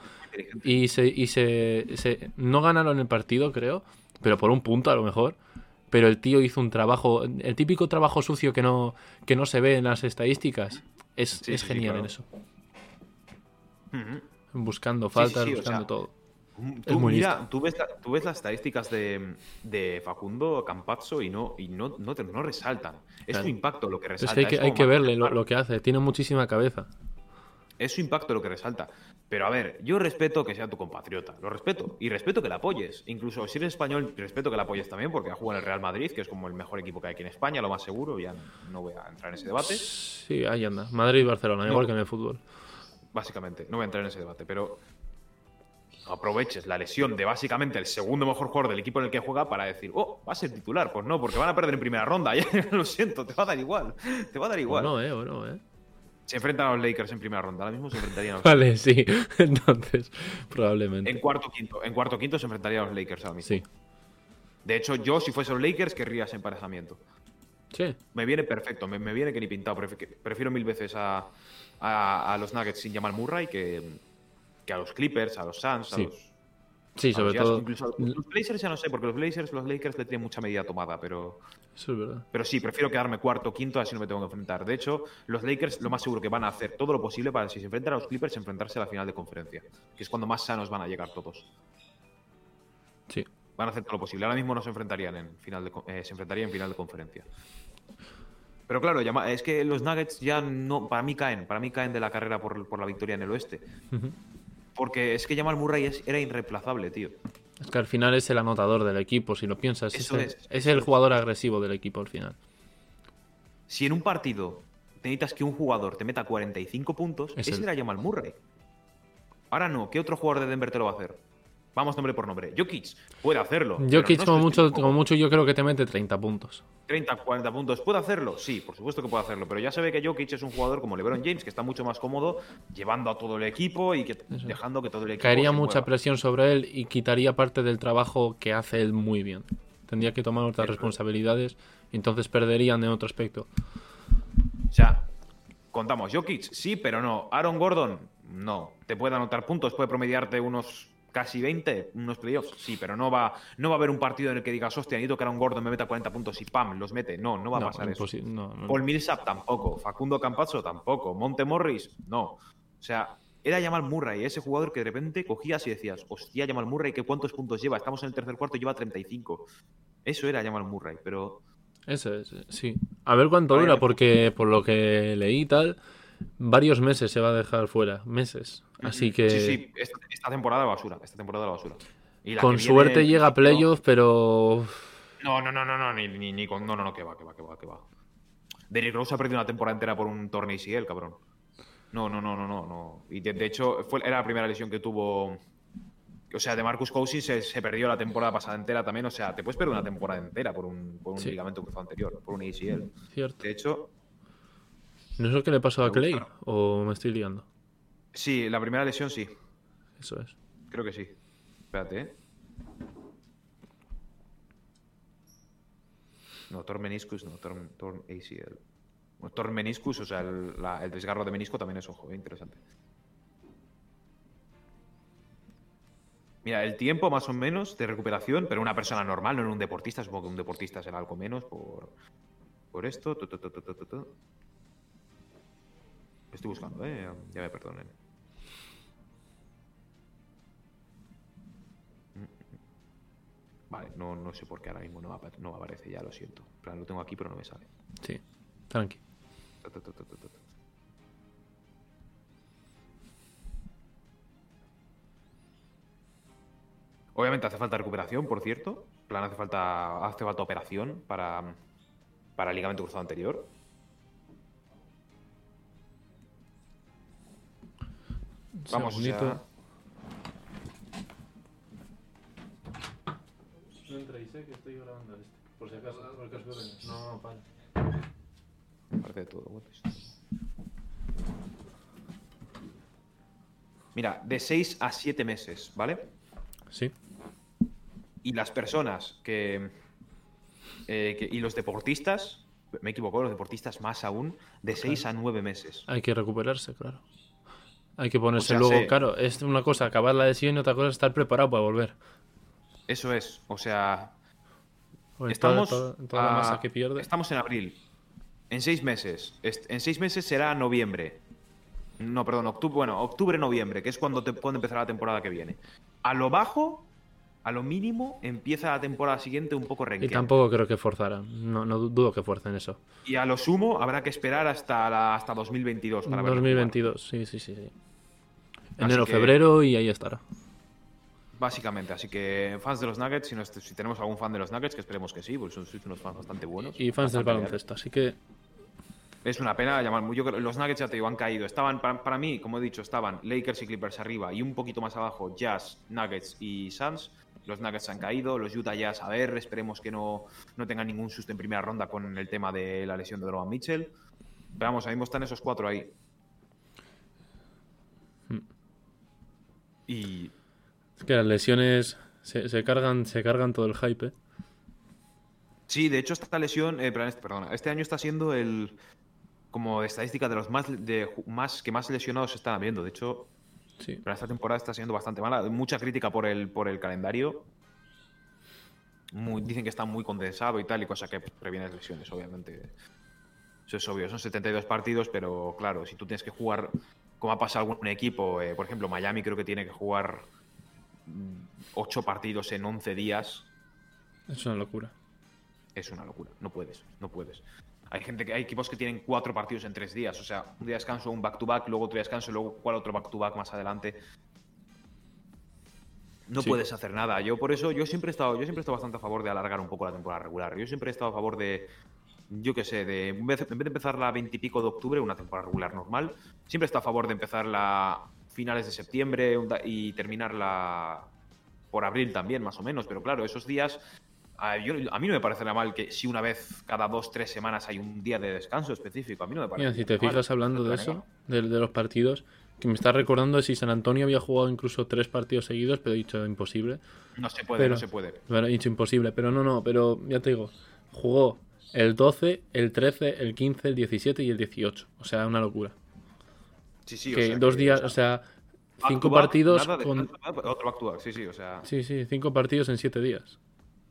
y se, y se, se- no ganaron el partido, creo, pero por un punto a lo mejor. Pero el tío hizo un trabajo, el típico trabajo sucio que no, que no se ve en las estadísticas. Es, Sí, es sí, genial claro. en eso. Buscando faltas, o buscando sea, todo. Tú, muy mira, tú ves, la- tú ves las estadísticas de, de Facundo Campazzo y no, y no, no, te- no resaltan. Es Claro. su impacto lo que Es resalta. que hay que, es hay que verle lo que hace. Tiene muchísima cabeza. Es su impacto lo que resalta. Pero a ver, yo respeto que sea tu compatriota, lo respeto. Y respeto que la apoyes. Incluso si eres español, respeto que la apoyes también, porque ha jugado en el Real Madrid, que es como el mejor equipo que hay aquí en España, lo más seguro. Ya no voy a entrar en ese debate. Sí, ahí anda. Madrid-Barcelona, No. igual que en el fútbol. Básicamente, no voy a entrar en ese debate, pero aproveches la lesión de básicamente el segundo mejor jugador del equipo en el que juega para decir, oh, va a ser titular. Pues no, porque van a perder en primera ronda. lo siento, te va a dar igual. Te va a dar igual. Bueno, eh, bueno, eh. Se enfrentan a los Lakers en primera ronda. Ahora mismo se enfrentarían a los Vale, sí. Entonces, probablemente. En cuarto quinto. En cuarto quinto se enfrentarían a los Lakers ahora mismo. Sí. De hecho, yo, si fuese los Lakers, querría ese emparejamiento. Sí. Me viene perfecto, me, me viene que ni pintado. Prefiero mil veces a, a- a los Nuggets sin Jamal Murray que, que a los Clippers, a los Suns, a los. Sí, sobre todo. incluso los, Blazers ya no sé, porque los Blazers, los Lakers le tienen mucha medida tomada, pero. Eso es verdad. Pero sí, prefiero quedarme cuarto, quinto, así no me tengo que enfrentar. De hecho, los Lakers lo más seguro que van a hacer todo lo posible para, si se enfrentan a los Clippers, enfrentarse a la final de conferencia. Que es cuando más sanos van a llegar todos. Sí. Van a hacer todo lo posible. Ahora mismo no se enfrentarían en final de, eh, se enfrentarían en final de conferencia. Pero claro, es que los Nuggets ya no, para mí caen, para mí caen de la carrera por, por la victoria en el oeste. Ujú. Porque es que Jamal Murray es- era irreemplazable, tío. Es que al final es el anotador del equipo, si lo piensas. Eso el, es, el es. jugador agresivo del equipo al final. Si en un partido necesitas que un jugador te meta 45 puntos, Es ese él. era Jamal Murray. Ahora no, ¿qué otro jugador de Denver te lo va a hacer? Vamos nombre por nombre. Jokic puede hacerlo. Jokic, no como, mucho, como mucho, yo creo que te mete 30 puntos. 30, 40 puntos. ¿Puede hacerlo? Sí, por supuesto que puede hacerlo. Pero ya se ve que Jokic es un jugador como LeBron James, que está mucho más cómodo llevando a todo el equipo y que, dejando que todo el equipo. Caería se mucha mueva. presión sobre él y quitaría parte del trabajo que hace él muy bien. Tendría que tomar otras Eso es. responsabilidades y entonces perderían en otro aspecto. O sea, contamos, Jokic, sí, pero no. Aaron Gordon, no. Te puede anotar puntos, puede promediarte unos casi 20, unos playoffs, sí, pero no va, no va a haber un partido en el que digas, hostia, necesito que Aaron Gordon me meta 40 puntos y pam, los mete. No, no va a No, pasar eso. no, no. Paul Millsap tampoco, Facundo Campazzo tampoco, Monte Morris no. O sea, era Jamal Murray, ese jugador que de repente cogías y decías, hostia, Jamal Murray, ¿qué cuántos puntos lleva? Estamos en el tercer cuarto y lleva 35. Eso era Jamal Murray, pero Ese es, sí. A ver cuánto dura, porque por lo que leí y tal, varios meses se va a dejar fuera. Meses. Así que Sí, sí, esta, esta temporada basura, esta temporada basura. Y la con viene, suerte llega a playoff, pero No, no, no, no, no, ni, ni, ni con. No, no, no, que va, que va, que va, que va. Derrick Rose ha perdido una temporada entera por un torneo el cabrón. No, no, no, no, no, no. Y de, de hecho, fue, era la primera lesión que tuvo. O sea, de Marcus Cousins se, se perdió la temporada pasada entera también. O sea, te puedes perder una temporada entera por un, por un Sí. ligamento cruzado anterior, por un ACL. cierto. De hecho, ¿No es lo que le pasó a Clay? ¿O me estoy liando? sí, la primera lesión sí. Eso es. Creo que sí. Espérate, ¿eh? No, Torn Meniscus, no, Torn, torn ACL. Bueno, torn Meniscus, o sea, el, la- el desgarro de menisco también es ojo, eh, interesante. Mira, el tiempo más o menos de recuperación, pero una persona normal, no en un deportista, supongo que un deportista será algo menos por, por esto. tu, tu, tu. Lo estoy buscando, eh, ya me perdonen. Vale, no, no sé por qué ahora mismo no, no aparece ya, lo siento. En plan, lo tengo aquí, pero no me sale. Sí. Tranqui. Obviamente hace falta recuperación, por cierto. En plan, hace falta, hace falta operación para, para el ligamento cruzado anterior. Vamos, Segundito. No entréis, eh, que estoy grabando este. Por si acaso, os veo venir. No, no, para. Aparte de todo. what is- Mira, de 6 a 7 meses, ¿vale? Sí. Y las personas que, eh, que- Y los deportistas, me he equivocado, los deportistas más aún, de 6 a 9 meses. Hay que recuperarse, claro. Hay que ponerse sea, luego, sé- claro, es una cosa acabar la lesión y otra cosa estar preparado para volver. Eso es, o sea, Joder, estamos, toda, toda- toda la a- masa que pierde. estamos en abril. En 6 meses. En 6 meses será noviembre. No, perdón, octubre, bueno, octubre, noviembre, que es cuando, te, cuando empezará la temporada que viene. A lo bajo, a lo mínimo, empieza la temporada siguiente un poco Y renqueante. tampoco creo que forzaran. No, no dudo que fuercen eso. Y a lo sumo habrá que esperar hasta, la, hasta 2022 para verlo 2022, sí, sí, sí. Enero, que- febrero y ahí estará. Básicamente, así que fans de los Nuggets, si, no si tenemos algún fan de los Nuggets, que esperemos que sí, porque son unos fans bastante buenos. Y fans del baloncesto, así que Es una pena llamar. Yo creo, los Nuggets ya te digo, han caído. Estaban, para, para mí, como he dicho, estaban Lakers y Clippers arriba y un poquito más abajo Jazz, Nuggets y Suns. Los Nuggets han caído, los Utah Jazz, a ver, esperemos que no, no tengan ningún susto en primera ronda con el tema de la lesión de Donovan Mitchell. Pero vamos, mismo están esos cuatro ahí. Hmm. Y es que las lesiones se, se cargan, se cargan todo el hype. ¿eh? sí, de hecho, esta lesión, eh, este- perdona, este año está siendo el como estadística de los más, de, más que más lesionados se están habiendo. De hecho, Sí. Pero esta temporada está siendo bastante mala. Mucha crítica por el, por el calendario. Muy- dicen que está muy condensado y tal, y cosa que previene lesiones, obviamente. Eso es obvio. Son 72 partidos, pero claro, si tú tienes que jugar, como ha pasado algún equipo, eh, por ejemplo, Miami creo que tiene que jugar 8 partidos en 11 días, Es una locura. es una locura. No puedes, no puedes. Hay gente que hay equipos que tienen cuatro partidos en tres días. O sea, un día descanso, un back to back, luego otro día descanso, luego cuál otro back to back más adelante. No Sí. puedes hacer nada. Yo por eso, yo siempre he estado, yo siempre he estado bastante a favor de alargar un poco la temporada regular. Yo siempre he estado a favor de, yo qué sé, de en vez, de empezar la 20 y pico de octubre, una temporada regular normal, siempre he estado a favor de empezar la finales de septiembre y terminarla por abril también, más o menos. Pero claro, esos días a, yo- a mí no me parecería mal que si una vez cada dos, tres semanas hay un día de descanso específico. A mí no me parece. Mira, si te mal. fijas hablando de eso, de, de los partidos, que me está recordando si San Antonio había jugado incluso tres partidos seguidos, pero he dicho imposible. No se puede, Pero- no se puede. Bueno, he dicho imposible, pero no, no, pero ya te digo, jugó el 12, el 13, el 15, el 17 y el 18. O sea, una locura. Sí, sí, o Que sea dos que, días, o o sea, cinco partidos de- con... Otro o. Sí, sí, cinco partidos en siete días.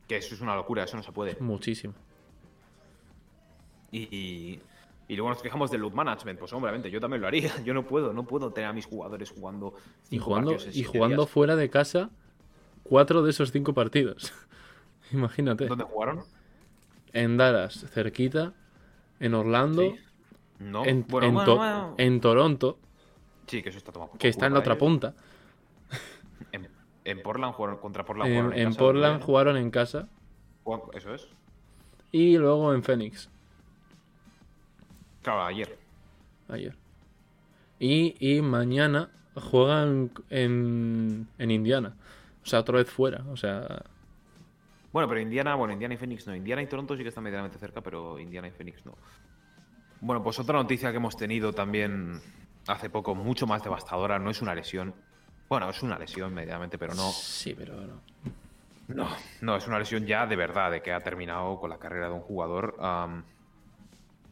Que eso es una locura, eso no se puede. Muchísimo. Y, y, luego nos quejamos del load management. Pues obviamente, yo también lo haría. Yo no puedo, no puedo tener a mis jugadores jugando. Y jugando, y jugando días. fuera de casa cuatro de esos cinco partidos. Imagínate. ¿Dónde jugaron? En Dallas, cerquita. En Orlando. Sí. No. En, bueno, en bueno, To- bueno. en Toronto, Sí, que eso está tomado. que está en la otra para ellos. En, en Portland jugaron contra Portland. En, jugaron en casa, Portland ¿no? jugaron en casa. Eso es. Y luego en Phoenix, Claro, ayer. ayer. Y, y mañana juegan en, en Indiana. O sea, otra vez fuera. O sea, Bueno, pero Indiana, bueno, Indiana y Phoenix no. Indiana y Toronto sí que están medianamente cerca, pero Indiana y Phoenix no. Bueno, pues otra noticia que hemos tenido también hace poco, mucho más devastadora, no es una lesión. Bueno, es una lesión medianamente, pero no. Sí, pero no. No, no, es una lesión ya de verdad, de que ha terminado con la carrera de un jugador.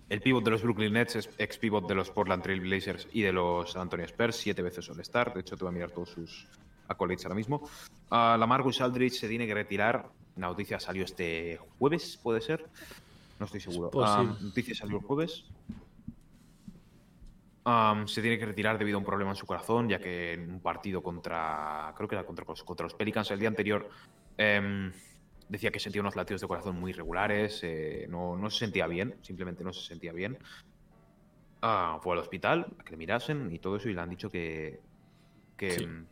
El pívot de los Brooklyn Nets es ex pívot de los Portland Trail Blazers y de los San Antonio Spurs, siete veces All-Star. De hecho, te voy a mirar todos sus accolades ahora mismo. Ah, la Marcus Aldridge se tiene que retirar. La noticia salió este jueves, ¿puede ser? No estoy seguro. Posible. Am, noticia salió el jueves. Se tiene que retirar debido a un problema en su corazón, ya que en un partido contra, creo que era contra, los- contra los Pelicans el día anterior, em, decía que sentía unos latidos de corazón muy irregulares, eh, no, no se sentía bien, simplemente no se sentía bien. Ah, fue al hospital a que le mirasen y todo eso y le han dicho que, que, Sí. em,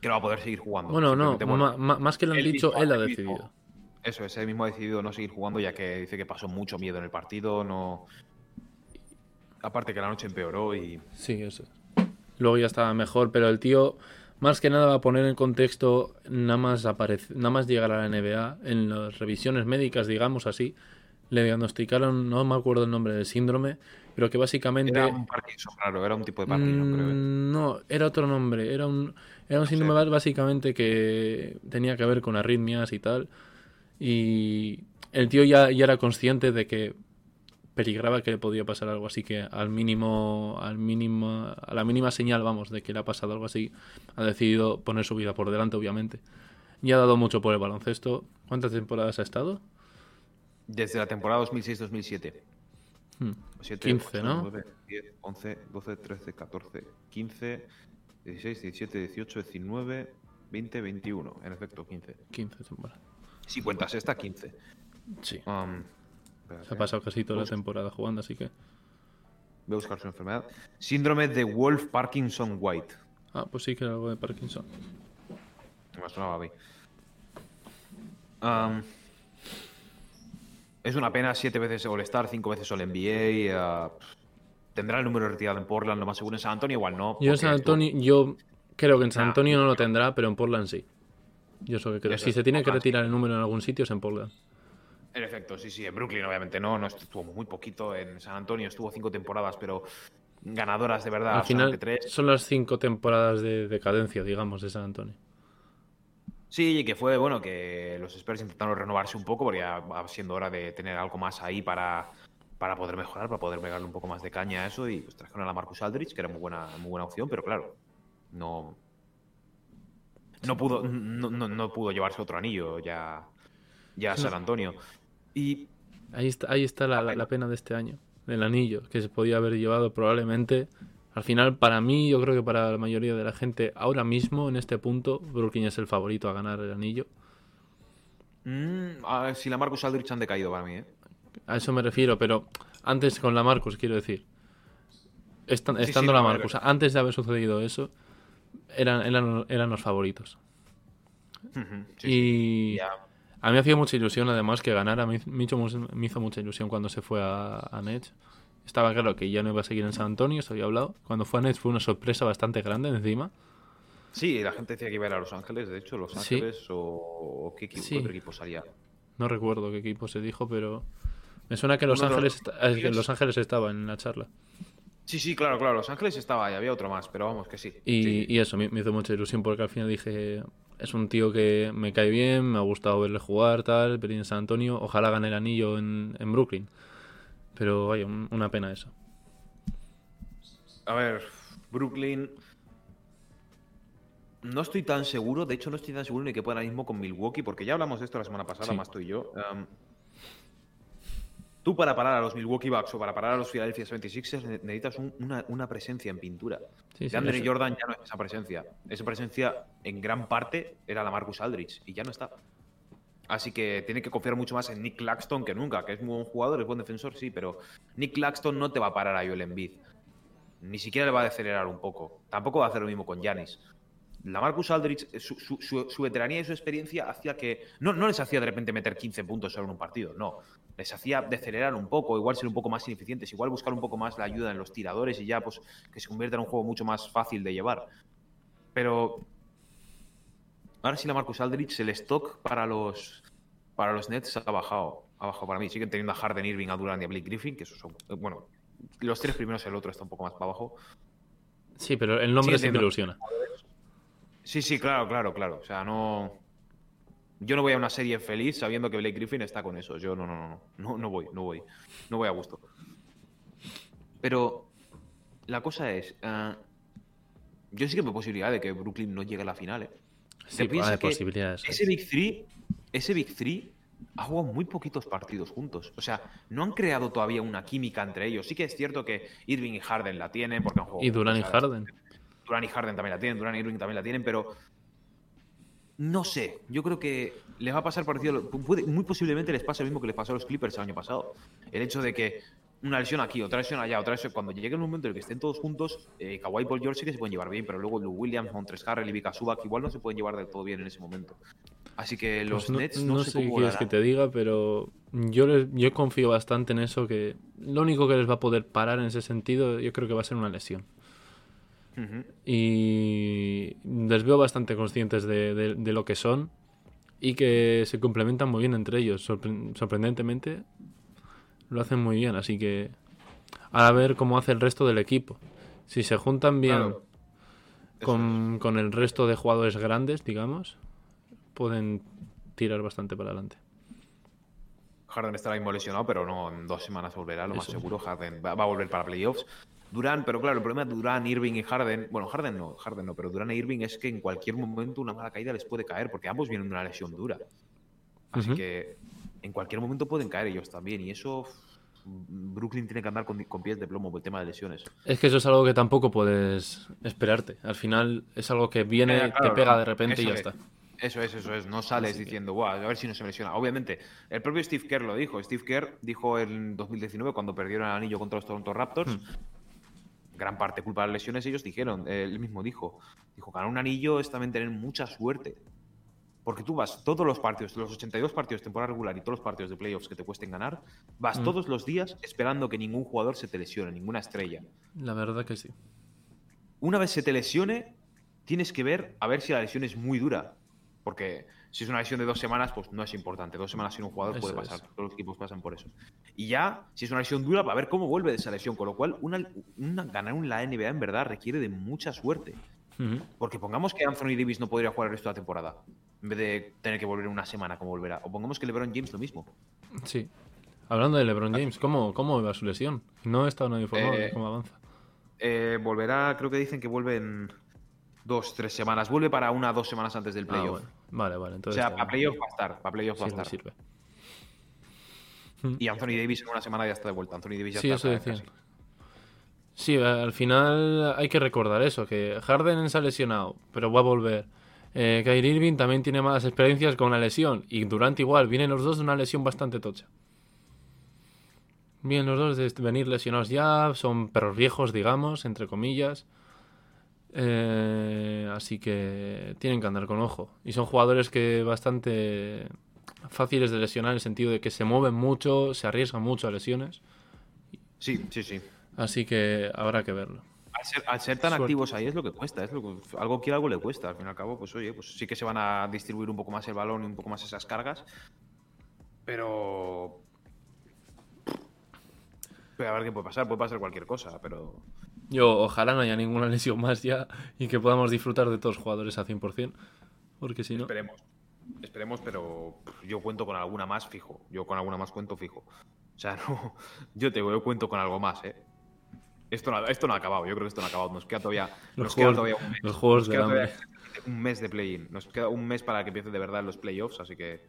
que no va a poder seguir jugando. Bueno, no, bueno, más que lo han dicho, él ha mismo- decidido. Eso es, él mismo ha decidido no seguir jugando ya que dice que pasó mucho miedo en el partido, no... Aparte que la noche empeoró y... Sí, eso. Luego ya estaba mejor, pero el tío, más que nada va a poner en contexto, nada más aparece, nada más llegar a la NBA, en las revisiones médicas, digamos así, le diagnosticaron, no me acuerdo el nombre del síndrome, pero que básicamente... Era un Parkinson raro, era un tipo de Parkinson, creo. ¿eh? Mm, No, era otro nombre. Era un, era un síndrome básicamente que tenía que ver con arritmias y tal. Y el tío ya, ya era consciente de que peligraba que le podía pasar algo así que al mínimo, al mínimo, a la mínima señal, vamos, de que le ha pasado algo así, ha decidido poner su vida por delante, obviamente. Y ha dado mucho por el baloncesto. ¿Cuántas temporadas ha estado? Desde la temporada 2006-2007. Hmm, 7, 15, ¿no? 9, 10, 11, 12, 13, 14, 15, 16, 17, 18, 19, 20, 21. En efecto, 15. 15 temporadas. Si cuentas esta, 15. Sí. Um, Se ha pasado casi toda la temporada jugando, así que... Voy a buscar su enfermedad. Síndrome de Wolf Parkinson White. Ah, pues sí que era algo de Parkinson. Me sonaba a mí. Um, es una pena, siete veces All-Star, cinco veces All-NBA. uh, tendrá el número retirado en Portland, lo más seguro. En San Antonio igual no. Yo en San Antonio, yo creo que en San Nah, Antonio no lo tendrá, pero en Portland sí. Yo eso que creo. Si se tiene que retirar el número en algún sitio es en Portland. En efecto, sí, sí. En Brooklyn obviamente no, no estuvo muy poquito. En San Antonio estuvo cinco temporadas, pero ganadoras de verdad. Al final tres. son las cinco temporadas de decadencia, digamos, de San Antonio. Sí, y que fue bueno que los Spurs intentaron renovarse un poco porque ya va siendo hora de tener algo más ahí para, para poder mejorar, para poder pegarle un poco más de caña a eso y pues trajeron a la Marcus Aldridge, que era muy buena, muy buena opción, pero claro, no no pudo no, no- no pudo llevarse otro anillo ya ya a San Antonio. Y Ahí está, ahí está la, la- la pena de este año. El anillo, que se podía haber llevado probablemente. Al final, para mí, yo creo que para la mayoría de la gente, ahora mismo, en este punto, Brooklyn es el favorito a ganar el anillo. mm, a ver, si la Marcus Aldridge han decaído para mí, ¿eh? A eso me refiero, pero antes con la Marcus, quiero decir. Estan- Sí, sí, estando la. Marcus, antes de haber sucedido eso, eran, eran, eran los favoritos. Sí. y Ya. A mí me hacía mucha ilusión, además, que ganara. Me, hizo, me hizo mucha ilusión cuando se fue a, a Nets. Estaba claro que ya no iba a seguir en San Antonio, se había hablado. Cuando fue a Nets fue una sorpresa bastante grande encima. Sí, la gente decía que iba a ir a Los Ángeles, de hecho, Los Sí. Ángeles o, o qué, equipo, Sí. qué otro equipo salía. No recuerdo qué equipo se dijo, pero me suena que Los Ángeles, esta- eh, que Los Ángeles estaba en la charla. Sí, sí, claro, claro. Los Ángeles estaba ahí, había otro más, pero vamos, que sí. Y, Sí. y eso, me, me hizo mucha ilusión porque al final dije, es un tío que me cae bien, me ha gustado verle jugar, tal, venir en San Antonio, ojalá gane el anillo en, en Brooklyn. Pero vaya, un- una pena eso. A ver, Brooklyn. No estoy tan seguro, de hecho no estoy tan seguro ni que pueda ahora mismo con Milwaukee, porque ya hablamos de esto la semana pasada, Sí. más tú y yo. Um, tú para parar a los Milwaukee Bucks o para parar a los Philadelphia 76ers ne- necesitas un- una, una presencia en pintura. Sí, Andre. Jordan ya no es esa presencia. Esa presencia en gran parte era la Marcus Aldridge y ya no está. Así que tiene que confiar mucho más en Nick Claxton que nunca, que es muy buen jugador, es buen defensor, sí, pero Nick Claxton no te va a parar a Joel Embiid. Ni siquiera le va a acelerar un poco. Tampoco va a hacer lo mismo con Giannis. La Marcus Aldridge, su, su- su- su veteranía y su experiencia hacía que. No, no les hacía de repente meter 15 puntos solo en un partido, no. Les hacía decelerar un poco, igual ser un poco más ineficientes, igual buscar un poco más la ayuda en los tiradores y ya, pues, que se convierta en un juego mucho más fácil de llevar. Pero. Ahora sí, la Marcus Aldridge, el stock para los, para los Nets ha bajado. Ha bajado para mí. Siguen teniendo a Harden, Irving, a Durant y a Blake Griffin, que esos son. eh, Bueno, los tres primeros, el otro está un poco más para abajo. Sí, pero el nombre Sí, siempre ilusiona. Sí, sí, claro, claro, claro. O sea, no. Yo no voy a una serie feliz sabiendo que Blake Griffin está con eso. Yo no, no, no, no. No, voy, no voy. No voy a gusto. Pero la cosa es. ah, yo sí que veo posibilidad de que Brooklyn no llegue a la final, ¿eh? Sí, ¿Te piensas hay que posibilidades. Ese Big Three, ese Big Three ha jugado muy poquitos partidos juntos. O sea, no han creado todavía una química entre ellos. Sí que es cierto que Irving y Harden la tienen porque han jugado Y Durán y. Harden. Durant y Harden también la tienen, Durant y Irving también la tienen, pero no sé. Yo creo que les va a pasar parecido. puede- muy posiblemente les pase lo mismo que les pasó a los Clippers el año pasado. El hecho de que una lesión aquí, otra lesión allá, otra lesión. Cuando llegue el momento en el que estén todos juntos, eh, Kawhi Paul George sí que se pueden llevar bien, pero luego Lou Williams, Montres Harrell y Vika Subak igual no se pueden llevar del todo bien en ese momento. Así que los Pues no, Nets no no, sé qué quieres que te diga, pero yo, les- yo confío bastante en eso, que lo único que les va a poder parar en ese sentido yo creo que va a ser una lesión. Y les veo bastante conscientes de, de- de lo que son y que se complementan muy bien entre ellos. Sorpre- sorprendentemente lo hacen muy bien, así que a ver cómo hace el resto del equipo. Si se juntan bien Claro. Con, con el resto de jugadores grandes, digamos, pueden tirar bastante para adelante. Harden estará mismo lesionado, pero no en dos semanas volverá, lo más seguro. Harden va, va a volver para playoffs. Durán, pero claro, el problema de Durán, Irving y Harden, bueno, Harden no, Harden no, pero Durán e Irving es que en cualquier momento una mala caída les puede caer, porque ambos vienen de una lesión dura. Así que en cualquier momento pueden caer ellos también, y eso mm, Brooklyn tiene que andar con, con pies de plomo por el tema de lesiones. Es que eso es algo que tampoco puedes esperarte. Al final es algo que viene, Eh, claro, te pega no, de repente y ya es. está. Eso es, eso es. No sales diciendo, Buah, a ver si no se me lesiona. Obviamente, el propio Steve Kerr lo dijo. Steve Kerr dijo en 2019, cuando perdieron el anillo contra los Toronto Raptors, Hmm. Gran parte culpa de las lesiones, ellos dijeron, él mismo dijo, dijo, ganar un anillo es también tener mucha suerte. Porque tú vas todos los partidos, los 82 partidos de temporada regular y todos los partidos de playoffs que te cuesten ganar, vas Mm. todos los días esperando que ningún jugador se te lesione, ninguna estrella. La verdad que sí. Una vez se te lesione, tienes que ver a ver si la lesión es muy dura. Porque si es una lesión de dos semanas, pues no es importante. Dos semanas sin un jugador puede pasar. es. Todos los equipos pasan por eso. Y ya, si es una lesión dura, va a ver cómo vuelve de esa lesión. Con lo cual, una, una- ganar un la NBA en verdad requiere de mucha suerte. Porque pongamos que Anthony Davis no podría jugar el resto de la temporada. En vez de tener que volver una semana como volverá. O pongamos que LeBron James lo mismo. Sí. Hablando de LeBron James, ¿cómo, cómo va su lesión? No he estado nada informado de cómo avanza. Eh, volverá, creo que dicen que vuelve en dos, tres semanas. Vuelve para una, dos semanas antes del Ah, playoff. bueno. Vale, vale. O Entonces sea, está para playoff va a estar. Para playoff va a estar. sirve. Y Anthony Davis en una semana ya está de vuelta. Anthony Davis ya Sí, está. eso. Sí, al final hay que recordar eso, que Harden se ha lesionado, pero va a volver. Eh, Kyrie Irving también tiene malas experiencias con la lesión. Y Durant igual, vienen los dos de una lesión bastante tocha. Vienen los dos de venir lesionados ya, son perros viejos, digamos, entre comillas. Eh, así que tienen que andar con ojo. Y son jugadores que bastante fáciles de lesionar en el sentido de que se mueven mucho, se arriesgan mucho a lesiones. Sí, sí, sí. Así que habrá que verlo. Al ser, al ser tan Suerte. activos ahí es lo que cuesta. Es lo que, algo que algo le cuesta. Al fin y al cabo, pues oye, pues sí que se van a distribuir un poco más el balón y un poco más esas cargas. Pero. Pero a ver qué puede pasar, puede pasar cualquier cosa, pero. Yo ojalá no haya ninguna lesión más ya y que podamos disfrutar de todos los jugadores a 100%, porque si no... Esperemos. Esperemos, pero yo cuento con alguna más fijo. Yo con alguna más cuento fijo. O sea, no. Yo te yo cuento con algo más, ¿eh? Esto no, esto no ha acabado, yo creo que esto no ha acabado. Nos queda todavía, Los nos queda juegos- todavía un mes. los juegos Nos queda todavía un mes de play-in. Nos queda un mes para que empiece de verdad los playoffs, así que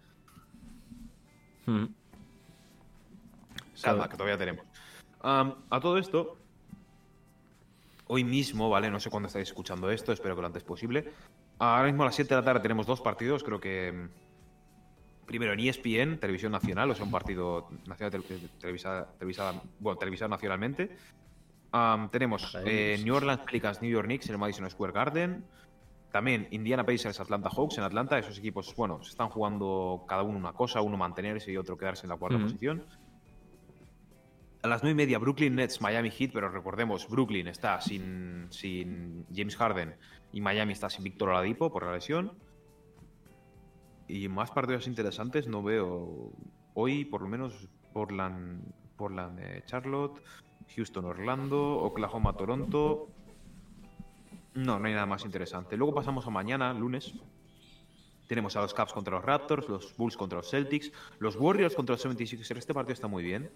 Mm. calma, que todavía tenemos. A todo esto, hoy mismo, ¿vale? No sé cuándo estáis escuchando esto, espero que lo antes posible. Ahora mismo a las 7 de la tarde tenemos dos partidos, creo que. mm, Primero en ESPN, Televisión Nacional, o sea, un partido nacional tele- televisada, televisada- bueno, televisado nacionalmente. Am, tenemos eh, ellos. New Orleans Pelicans, New York Knicks en el Madison Square Garden. También Indiana Pacers, Atlanta Hawks en Atlanta. Esos equipos, bueno, se están jugando cada uno una cosa, uno mantenerse y otro quedarse en la cuarta posición. A las 9 y media, Brooklyn Nets, Miami Heat, pero recordemos, Brooklyn está sin, sin James Harden y Miami está sin Víctor Oladipo por la lesión. Y más partidos interesantes no veo hoy, por lo menos, Portland, Portland eh, Charlotte, Houston Orlando, Oklahoma Toronto. No, no hay nada más interesante. Luego pasamos a mañana, lunes. Tenemos a los Caps contra los Raptors, los Bulls contra los Celtics, los Warriors contra los 76ers. Este partido está muy bien.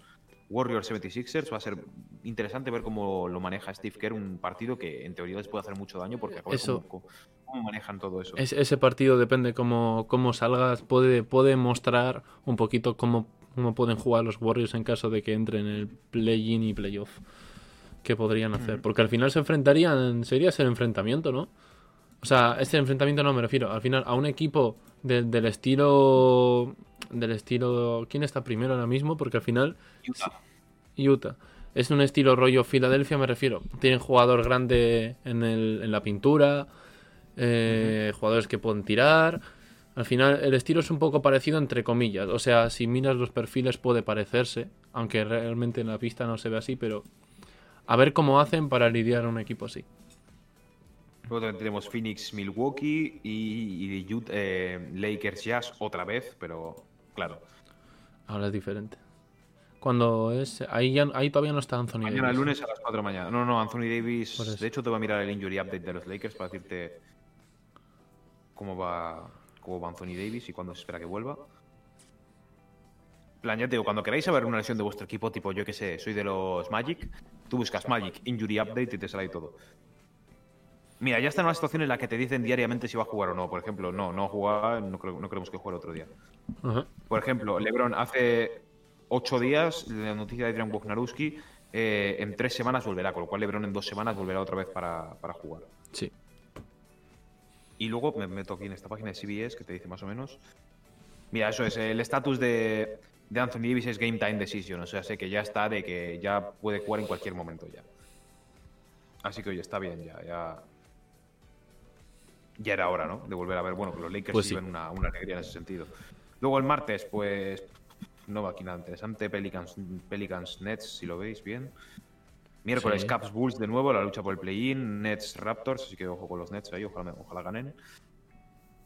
Warriors 76ers va a ser interesante ver cómo lo maneja Steve Kerr, un partido que en teoría les puede hacer mucho daño porque a ver Eso- cómo, cómo- manejan todo eso. Es- ese partido depende cómo, cómo salgas, puede, puede mostrar un poquito cómo, cómo pueden jugar los Warriors en caso de que entren en el play-in y playoff. ¿Qué podrían hacer? Porque al final se enfrentarían, sería ese enfrentamiento, ¿no? O sea, este enfrentamiento no me refiero. Al final, a un equipo de- del estilo. Del estilo. ¿Quién está primero ahora mismo? Porque al final. Utah. Utah. Es un estilo rollo Filadelfia, me refiero. Tienen jugador grande en, el- en la pintura, eh, jugadores que pueden tirar. Al final, el estilo es un poco parecido, entre comillas. O sea, si miras los perfiles puede parecerse, aunque realmente en la pista no se ve así, pero a ver cómo hacen para lidiar a un equipo así. Luego también tenemos Phoenix, Milwaukee y, y eh, Lakers Jazz otra vez, pero claro. Ahora es diferente. Cuando es. Ahí, ya, ahí todavía no está Anthony Mañana Davis. lunes a las 4 de la mañana. No, no, Anthony Davis. De hecho, te voy a mirar el injury update de los Lakers para decirte cómo va, cómo va Anthony Davis y cuándo se espera que vuelva. Plan, ya te digo, cuando queráis saber una lesión de vuestro equipo, tipo yo que sé, soy de los Magic, tú buscas Magic Injury Update y te sale ahí todo. Mira, ya está en una situación en la que te dicen diariamente si va a jugar o no. Por ejemplo, no, no juega, no, creo- no creemos que juegue el otro día. Por ejemplo, LeBron hace ocho días, la noticia de Adrian Wojnarowski, eh, en tres semanas volverá, con lo cual LeBron en dos semanas volverá otra vez para, para jugar. Sí. Y luego me meto aquí en esta página de CBS que te dice más o menos. Mira, eso es, el estatus de, de Anthony Davis es Game Time Decision, o sea, sé que ya está de que ya puede jugar en cualquier momento ya. Así que oye, está bien, ya, ya. Ya era hora, ¿no? De volver a ver, bueno, que los Lakers Pues sí. una, una alegría en ese sentido. Luego el martes, pues. No va aquí nada interesante. Pelicans, Pelicans Nets, si lo veis bien. Miércoles, Sí. Caps Bulls de nuevo, la lucha por el play-in. Nets Raptors, así que ojo con los Nets ahí, ojalá, ojalá ganen.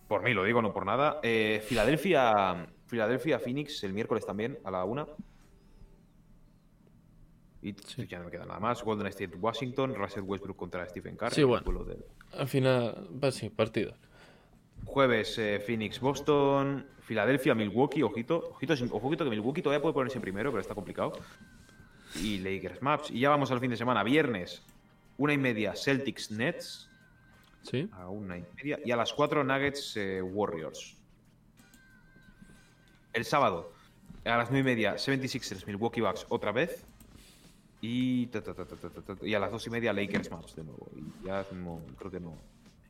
Por mí, lo digo, no por nada. Eh, Filadelfia, Filadelfia Phoenix el miércoles también a la una. Y Sí. ya no me queda nada más. Golden State Washington, Russell Westbrook contra Stephen Curry. Sí, bueno. Al final, pues sí, partido. Jueves, eh, Phoenix, Boston, Filadelfia, Milwaukee, ojito, ojito, ojito que Milwaukee todavía puede ponerse primero, pero está complicado. Y Lakers Maps. Y ya vamos al fin de semana, viernes, una y media, Celtics Nets, Sí. a una y media, y a las cuatro Nuggets eh, Warriors. El sábado, a las nueve y media, 76ers, Milwaukee Bucks otra vez. Y, ta, ta, ta, a las dos y media, Lakers Maps de nuevo. Y ya no, creo que no.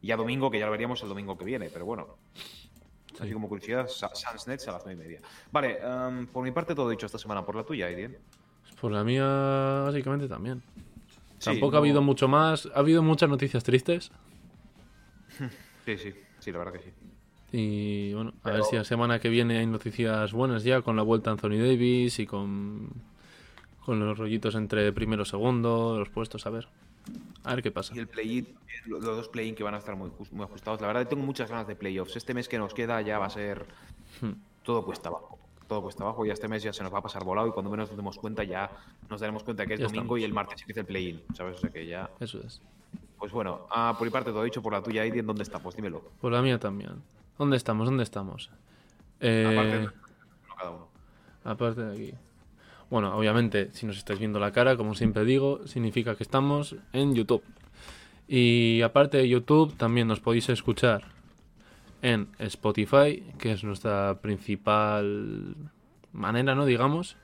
Y ya domingo, que ya lo veríamos el domingo que viene, pero bueno. Así como curiosidad, Suns Nets a las nueve y media. Vale, em, por mi parte todo dicho esta semana. Por la tuya, Aiden. Por la mía, básicamente también. Sí, Tampoco no- ha habido mucho más. Ha habido muchas noticias tristes. Sí, sí, sí, la verdad que sí. Y bueno, a ver si la semana que viene hay noticias buenas ya con la vuelta a Anthony Davis y con, con los rollitos entre primero y segundo, los puestos, a ver. A ver qué pasa. Y el play-in, los dos play-in que van a estar muy, jus- muy ajustados. La verdad, tengo muchas ganas de playoffs. Este mes que nos queda ya va a ser. Hmm. Todo cuesta abajo. todo cuesta abajo. Ya este mes ya se nos va a pasar volado y cuando menos nos demos cuenta ya nos daremos cuenta que es Ya domingo y el martes empieza el play-in, ¿sabes? O sea que ya... Eso es. Pues bueno, ah, por mi parte todo dicho, por la tuya, Aidi, ¿en dónde estamos? Dímelo. Por la mía también. ¿Dónde estamos? ¿Dónde estamos? Eh, Aparte de- uno cada uno. Aparte de aquí. Bueno, obviamente, si nos estáis viendo la cara, como siempre digo, significa que estamos en YouTube. Y aparte de YouTube, también nos podéis escuchar en Spotify, que es nuestra principal manera, ¿no? Digamos.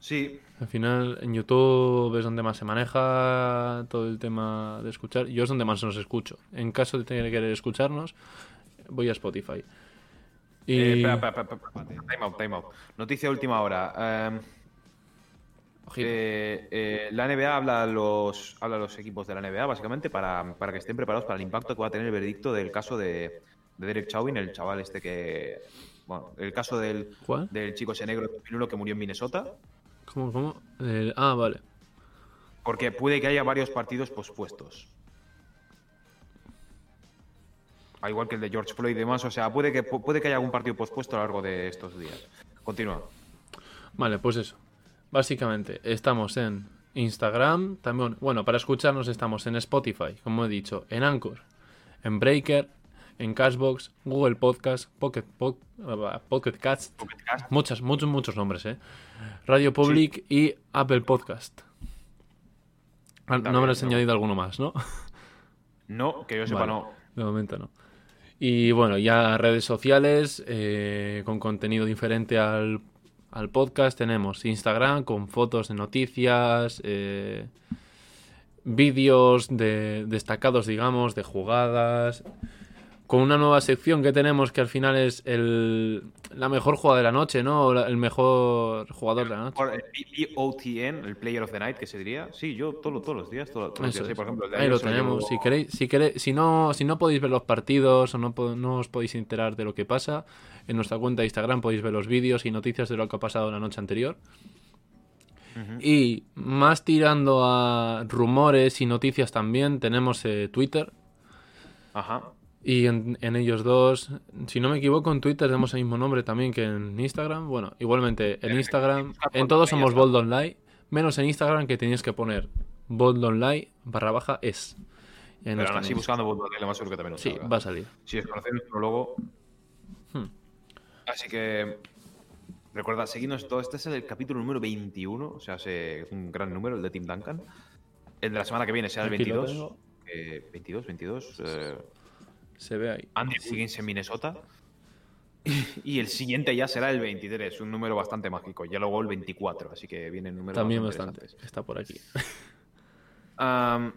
Sí, Al final, en YouTube es donde más se maneja todo el tema de escuchar. Yo es donde más nos escucho. En caso de tener que querer escucharnos, voy a Spotify. Y... Eh, espera, espera, espera, espera, espera. Time out, time out. Noticia última hora. Em, eh, eh, la NBA habla a, los, habla a los equipos de la NBA, básicamente, para, para que estén preparados para el impacto que va a tener el veredicto del caso de, de Derek Chauvin, el chaval este que... Bueno, el caso del, ¿Cuál? del chico ese negro de 2001 que murió en Minnesota. ¿Cómo? ¿Cómo? El- Ah, vale. Porque puede que haya varios partidos pospuestos. Al igual que el de George Floyd y demás. O sea, puede que, puede que haya algún partido pospuesto a lo largo de estos días. Continúa. Vale, pues eso. Básicamente, estamos en Instagram, también, bueno, para escucharnos estamos en Spotify, como he dicho, en Anchor, en Breaker, en Cashbox, Google Podcast, Pocket, ah, Pocket Cast, muchas, muchos, muchos nombres, ¿eh? Radio Public y Apple Podcast. Ah, No me has ¿no? añadido alguno más, ¿no? No, que yo sepa, Vale. no. De momento no. Y bueno, ya redes sociales eh, con contenido diferente al, al podcast. Tenemos Instagram con fotos de noticias, eh, vídeos de, destacados, digamos, de jugadas. Con una nueva sección que tenemos que al final es el, la mejor jugada de la noche, ¿no? O la- el mejor jugador de la noche. El POTN, el Player of the Night, que se diría. Sí, yo todo- todos los días. todo- todos los días. Sí, por ejemplo, el de Ahí ayer lo tenemos. Si queréis, si queréis, si no, si no podéis ver los partidos o no, no os podéis enterar de lo que pasa, en nuestra cuenta de Instagram podéis ver los vídeos y noticias de lo que ha pasado la noche anterior. Y más tirando a rumores y noticias también, tenemos eh, Twitter. Ajá. Y en, en ellos dos, si no me equivoco, en Twitter tenemos el mismo nombre también que en Instagram. Bueno, igualmente en Eh, Instagram, en todos Online, somos. Bold Online, menos en Instagram que tenéis que poner Bold Online barra baja es. Pero aún así, buscando Bold lo más seguro que también lo Sí, salga. va a salir. Si desconocéis nuestro logo. Hmm. Así que. Recuerda, seguidnos todo. Este es el capítulo número 21. O sea, es un gran número, el de Tim Duncan. El de la semana que viene será el Aquí lo 22. tengo. Eh, 22, 22. eh, Se ve ahí. Andy Wiggins en Minnesota. Y el siguiente ya será el 23, un número bastante mágico. Ya luego el 24, así que vienen números También bastante. Está por aquí.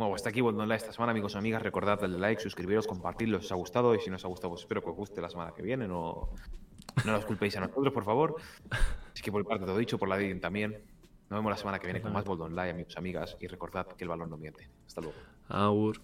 Bueno, hasta aquí Bold Online esta semana, amigos y amigas. Recordad darle like, suscribiros, compartirlo si os ha gustado. Y si no os ha gustado, pues espero que os guste la semana que viene. No, no nos culpéis a nosotros, por favor. Así que por parte todo dicho, por la de también. Nos vemos la semana que viene con más Bold Online, amigos y amigas. Y recordad que el balón no miente. Hasta luego. Aur.